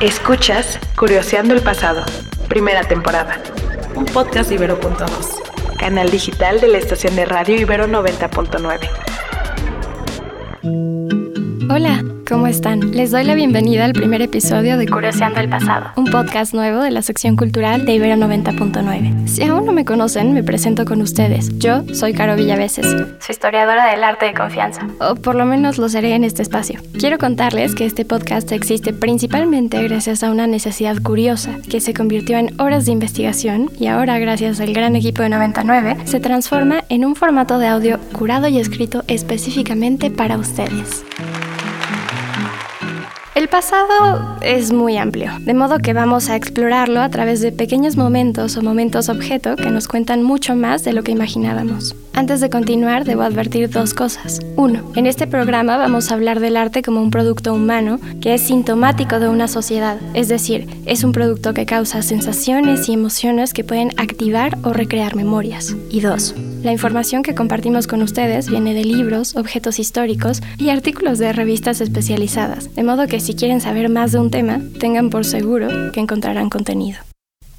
Escuchas Curioseando el Pasado, primera temporada. Un podcast Ibero.2. Canal digital de la estación de radio Ibero 90.9. Hola, ¿cómo están? Les doy la bienvenida al primer episodio de Curioseando el Pasado, un podcast nuevo de la sección cultural de Ibero 90.9. Si aún no me conocen, me presento con ustedes. Yo soy Caro Villaveses, su historiadora del arte de confianza, o por lo menos lo seré en este espacio. Quiero contarles que este podcast existe principalmente gracias a una necesidad curiosa que se convirtió en horas de investigación y ahora, gracias al gran equipo de 99, se transforma en un formato de audio curado y escrito específicamente para ustedes. Pasado es muy amplio, de modo que vamos a explorarlo a través de pequeños momentos o momentos objeto que nos cuentan mucho más de lo que imaginábamos. Antes de continuar, debo advertir dos cosas. Uno, en este programa vamos a hablar del arte como un producto humano que es sintomático de una sociedad, es decir, es un producto que causa sensaciones y emociones que pueden activar o recrear memorias. Y dos, la información que compartimos con ustedes viene de libros, objetos históricos y artículos de revistas especializadas, de modo que si quieren saber más de un tema, tengan por seguro que encontrarán contenido.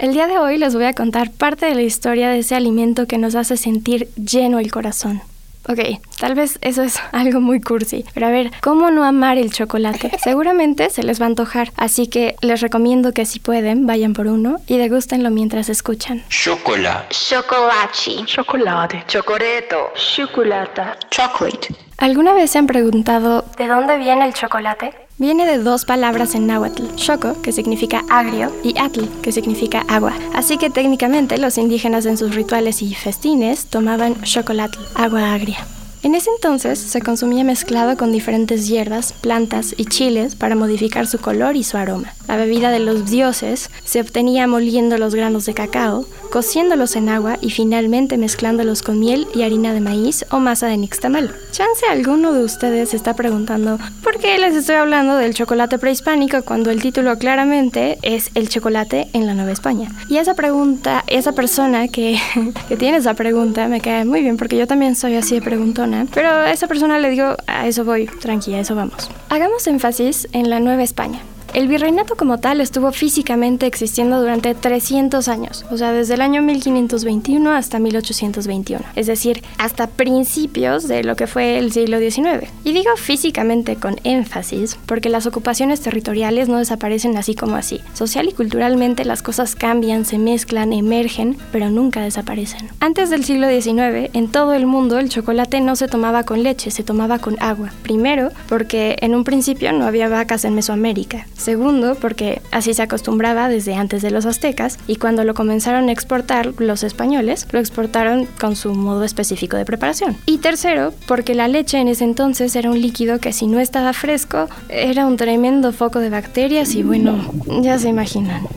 El día de hoy les voy a contar parte de la historia de ese alimento que nos hace sentir lleno el corazón. Ok, tal vez eso es algo muy cursi, pero a ver, ¿cómo no amar el chocolate? Seguramente se les va a antojar, así que les recomiendo que si pueden, vayan por uno y degústenlo mientras escuchan. Chocolate. Chocolate. Chocolate. Chocoreto. Chocolate. Chocolate. ¿Alguna vez se han preguntado de dónde viene el chocolate? Viene de dos palabras en náhuatl, choco, que significa agrio, y atl, que significa agua. Así que técnicamente los indígenas en sus rituales y festines tomaban chocolatl, agua agria. En ese entonces se consumía mezclado con diferentes hierbas, plantas y chiles para modificar su color y su aroma. La bebida de los dioses se obtenía moliendo los granos de cacao, cociéndolos en agua y finalmente mezclándolos con miel y harina de maíz o masa de nixtamal. Chance alguno de ustedes está preguntando por qué les estoy hablando del chocolate prehispánico cuando el título claramente es el chocolate en la Nueva España. Y esa pregunta, esa persona que, que tiene esa pregunta me cae muy bien porque yo también soy así de preguntona, pero a esa persona le digo, a eso voy, tranquila, a eso vamos. Hagamos énfasis en la Nueva España. El virreinato como tal estuvo físicamente existiendo durante 300 años, o sea, desde el año 1521 hasta 1821, es decir, hasta principios de lo que fue el siglo XIX. Y digo físicamente con énfasis porque las ocupaciones territoriales no desaparecen así como así. Social y culturalmente las cosas cambian, se mezclan, emergen, pero nunca desaparecen. Antes del siglo XIX, en todo el mundo el chocolate no se tomaba con leche, se tomaba con agua. Primero, porque en un principio no había vacas en Mesoamérica. Segundo, porque así se acostumbraba desde antes de los aztecas y cuando lo comenzaron a exportar los españoles, lo exportaron con su modo específico de preparación. Y tercero, porque la leche en ese entonces era un líquido que si no estaba fresco era un tremendo foco de bacterias y bueno, ya se imaginan.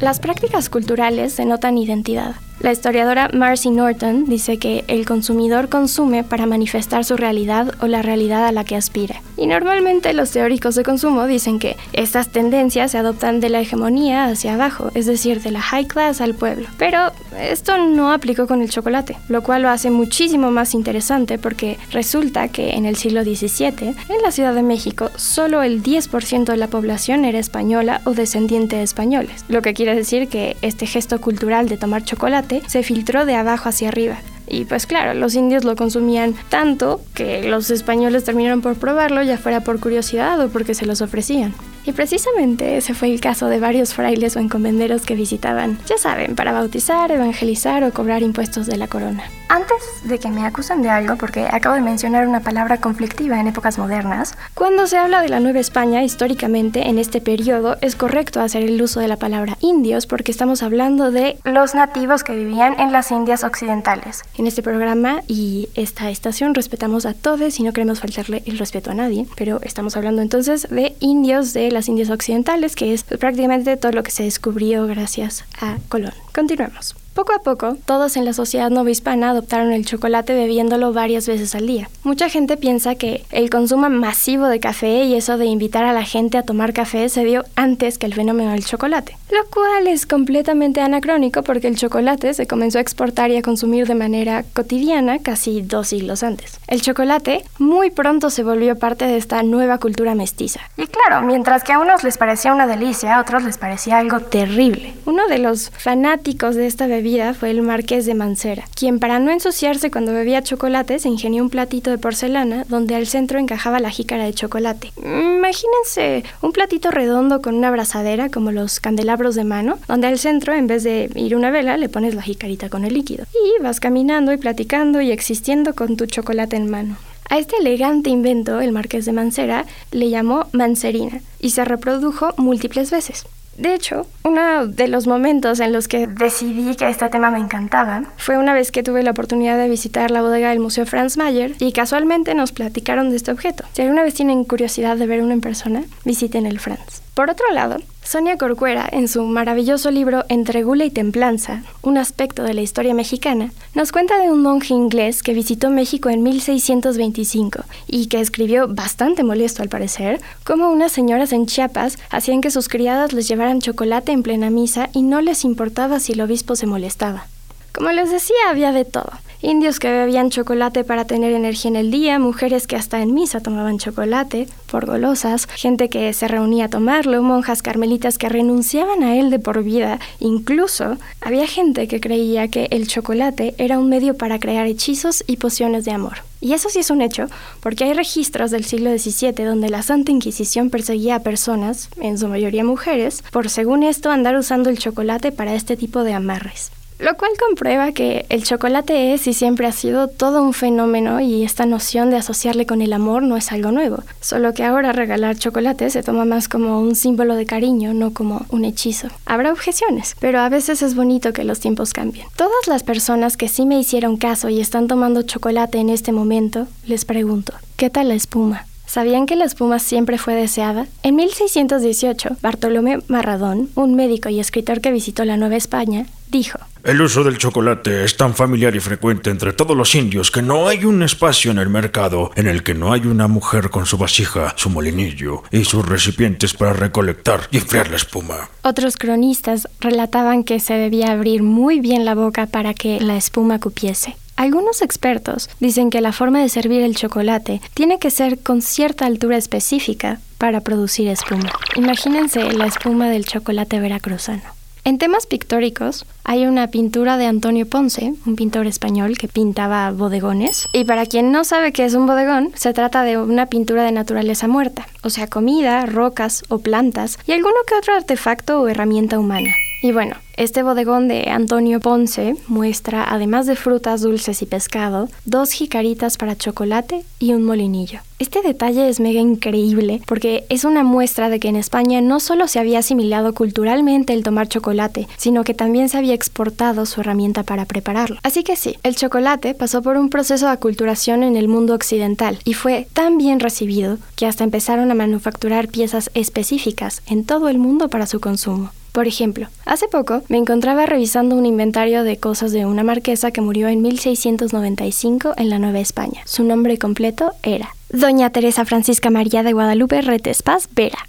Las prácticas culturales denotan identidad. La historiadora Marcy Norton dice que el consumidor consume para manifestar su realidad o la realidad a la que aspira. Y normalmente los teóricos de consumo dicen que estas tendencias se adoptan de la hegemonía hacia abajo, es decir, de la high class al pueblo. Pero esto no aplicó con el chocolate, lo cual lo hace muchísimo más interesante porque resulta que en el siglo XVII, en la Ciudad de México, solo el 10% de la población era española o descendiente de españoles, lo que quiere decir que este gesto cultural de tomar chocolate se filtró de abajo hacia arriba. Y pues claro, los indios lo consumían tanto que los españoles terminaron por probarlo, ya fuera por curiosidad o porque se los ofrecían. Y precisamente ese fue el caso de varios frailes o encomenderos que visitaban, ya saben, para bautizar, evangelizar o cobrar impuestos de la corona. Antes de que me acusen de algo, porque acabo de mencionar una palabra conflictiva en épocas modernas, cuando se habla de la Nueva España, históricamente en este periodo es correcto hacer el uso de la palabra indios porque estamos hablando de los nativos que vivían en las Indias occidentales. En este programa y esta estación respetamos a todos y no queremos faltarle el respeto a nadie, pero estamos hablando entonces de indios de las Indias occidentales, que es prácticamente todo lo que se descubrió gracias a Colón. Continuemos. Poco a poco, todos en la sociedad novohispana adoptaron el chocolate bebiéndolo varias veces al día. Mucha gente piensa que el consumo masivo de café y eso de invitar a la gente a tomar café se dio antes que el fenómeno del chocolate, lo cual es completamente anacrónico porque el chocolate se comenzó a exportar y a consumir de manera cotidiana casi dos siglos antes. El chocolate muy pronto se volvió parte de esta nueva cultura mestiza. Y claro, mientras que a unos les parecía una delicia, a otros les parecía algo terrible. Uno de los fanáticos de esta bebida vida fue el marqués de Mancera, quien para no ensuciarse cuando bebía chocolate se ingenió un platito de porcelana donde al centro encajaba la jícara de chocolate. Imagínense un platito redondo con una abrazadera como los candelabros de mano, donde al centro en vez de ir una vela le pones la jicarita con el líquido. Y vas caminando y platicando y existiendo con tu chocolate en mano. A este elegante invento el marqués de Mancera le llamó Mancerina y se reprodujo múltiples veces. De hecho, uno de los momentos en los que decidí que este tema me encantaba fue una vez que tuve la oportunidad de visitar la bodega del Museo Franz Mayer y casualmente nos platicaron de este objeto. Si alguna vez tienen curiosidad de ver uno en persona, visiten el Franz. Por otro lado, Sonia Corcuera, en su maravilloso libro Entre Gula y Templanza, un aspecto de la historia mexicana, nos cuenta de un monje inglés que visitó México en 1625 y que escribió, bastante molesto al parecer, cómo unas señoras en Chiapas hacían que sus criadas les llevaran chocolate en plena misa y no les importaba si el obispo se molestaba. Como les decía, había de todo. Indios que bebían chocolate para tener energía en el día, mujeres que hasta en misa tomaban chocolate, por golosas, gente que se reunía a tomarlo, monjas carmelitas que renunciaban a él de por vida. Incluso había gente que creía que el chocolate era un medio para crear hechizos y pociones de amor. Y eso sí es un hecho, porque hay registros del siglo XVII donde la Santa Inquisición perseguía a personas, en su mayoría mujeres, por según esto andar usando el chocolate para este tipo de amarres. Lo cual comprueba que el chocolate es y siempre ha sido todo un fenómeno y esta noción de asociarle con el amor no es algo nuevo, solo que ahora regalar chocolate se toma más como un símbolo de cariño, no como un hechizo. Habrá objeciones, pero a veces es bonito que los tiempos cambien. Todas las personas que sí me hicieron caso y están tomando chocolate en este momento, les pregunto, ¿qué tal la espuma? ¿Sabían que la espuma siempre fue deseada? En 1618, Bartolomé Marradón, un médico y escritor que visitó la Nueva España, dijo, El uso del chocolate es tan familiar y frecuente entre todos los indios que no hay un espacio en el mercado en el que no hay una mujer con su vasija, su molinillo y sus recipientes para recolectar y enfriar la espuma. Otros cronistas relataban que se debía abrir muy bien la boca para que la espuma cupiese. Algunos expertos dicen que la forma de servir el chocolate tiene que ser con cierta altura específica para producir espuma. Imagínense la espuma del chocolate veracruzano. En temas pictóricos, hay una pintura de Antonio Ponce, un pintor español que pintaba bodegones. Y para quien no sabe qué es un bodegón, se trata de una pintura de naturaleza muerta, o sea, comida, rocas o plantas y alguno que otro artefacto o herramienta humana. Y bueno, este bodegón de Antonio Ponce muestra, además de frutas dulces y pescado, dos jicaritas para chocolate y un molinillo. Este detalle es mega increíble porque es una muestra de que en España no solo se había asimilado culturalmente el tomar chocolate, sino que también se había exportado su herramienta para prepararlo. Así que sí, el chocolate pasó por un proceso de aculturación en el mundo occidental y fue tan bien recibido que hasta empezaron a manufacturar piezas específicas en todo el mundo para su consumo. Por ejemplo, hace poco me encontraba revisando un inventario de cosas de una marquesa que murió en 1695 en la Nueva España. Su nombre completo era Doña Teresa Francisca María de Guadalupe Retespaz Vera.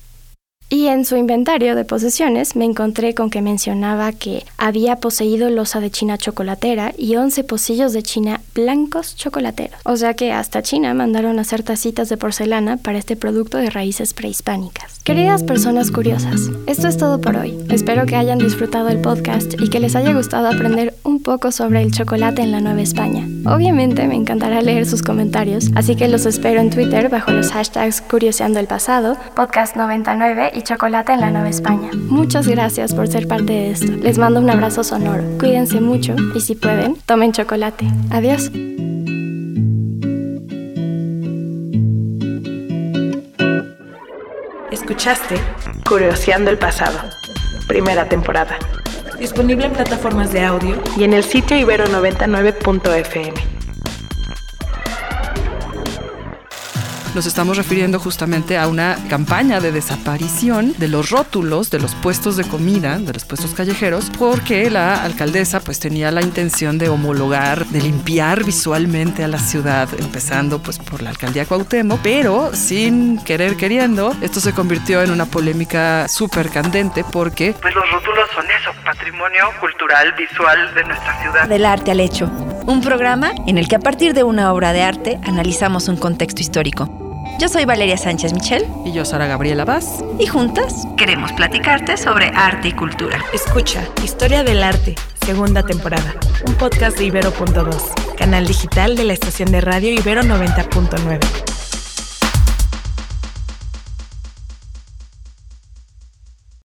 Y en su inventario de posesiones me encontré con que mencionaba que había poseído losa de China chocolatera y 11 pocillos de China blancos chocolateros. O sea que hasta China mandaron hacer tacitas de porcelana para este producto de raíces prehispánicas. Queridas personas curiosas, esto es todo por hoy. Espero que hayan disfrutado el podcast y que les haya gustado aprender un poco sobre el chocolate en la Nueva España. Obviamente me encantará leer sus comentarios, así que los espero en Twitter bajo los hashtags Curioseando el Pasado, Podcast99 y Chocolate en la Nueva España. Muchas gracias por ser parte de esto. Les mando un abrazo sonoro. Cuídense mucho y si pueden, tomen chocolate. Adiós. Escuchaste Curioseando el Pasado, primera temporada. Disponible en plataformas de audio y en el sitio ibero99.fm. nos estamos refiriendo justamente a una campaña de desaparición de los rótulos de los puestos de comida, de los puestos callejeros, porque la alcaldesa pues tenía la intención de homologar, de limpiar visualmente a la ciudad, empezando pues por la alcaldía Cuauhtémoc, pero sin querer queriendo, esto se convirtió en una polémica súper candente porque pues los rótulos son eso, patrimonio cultural, visual de nuestra ciudad. Del arte al hecho. Un programa en el que a partir de una obra de arte analizamos un contexto histórico. Yo soy Valeria Sánchez Michel. Y yo, Sara Gabriela Vaz. Y juntas queremos platicarte sobre arte y cultura. Escucha, Historia del Arte, segunda temporada. Un podcast de Ibero.2, canal digital de la estación de radio Ibero 90.9.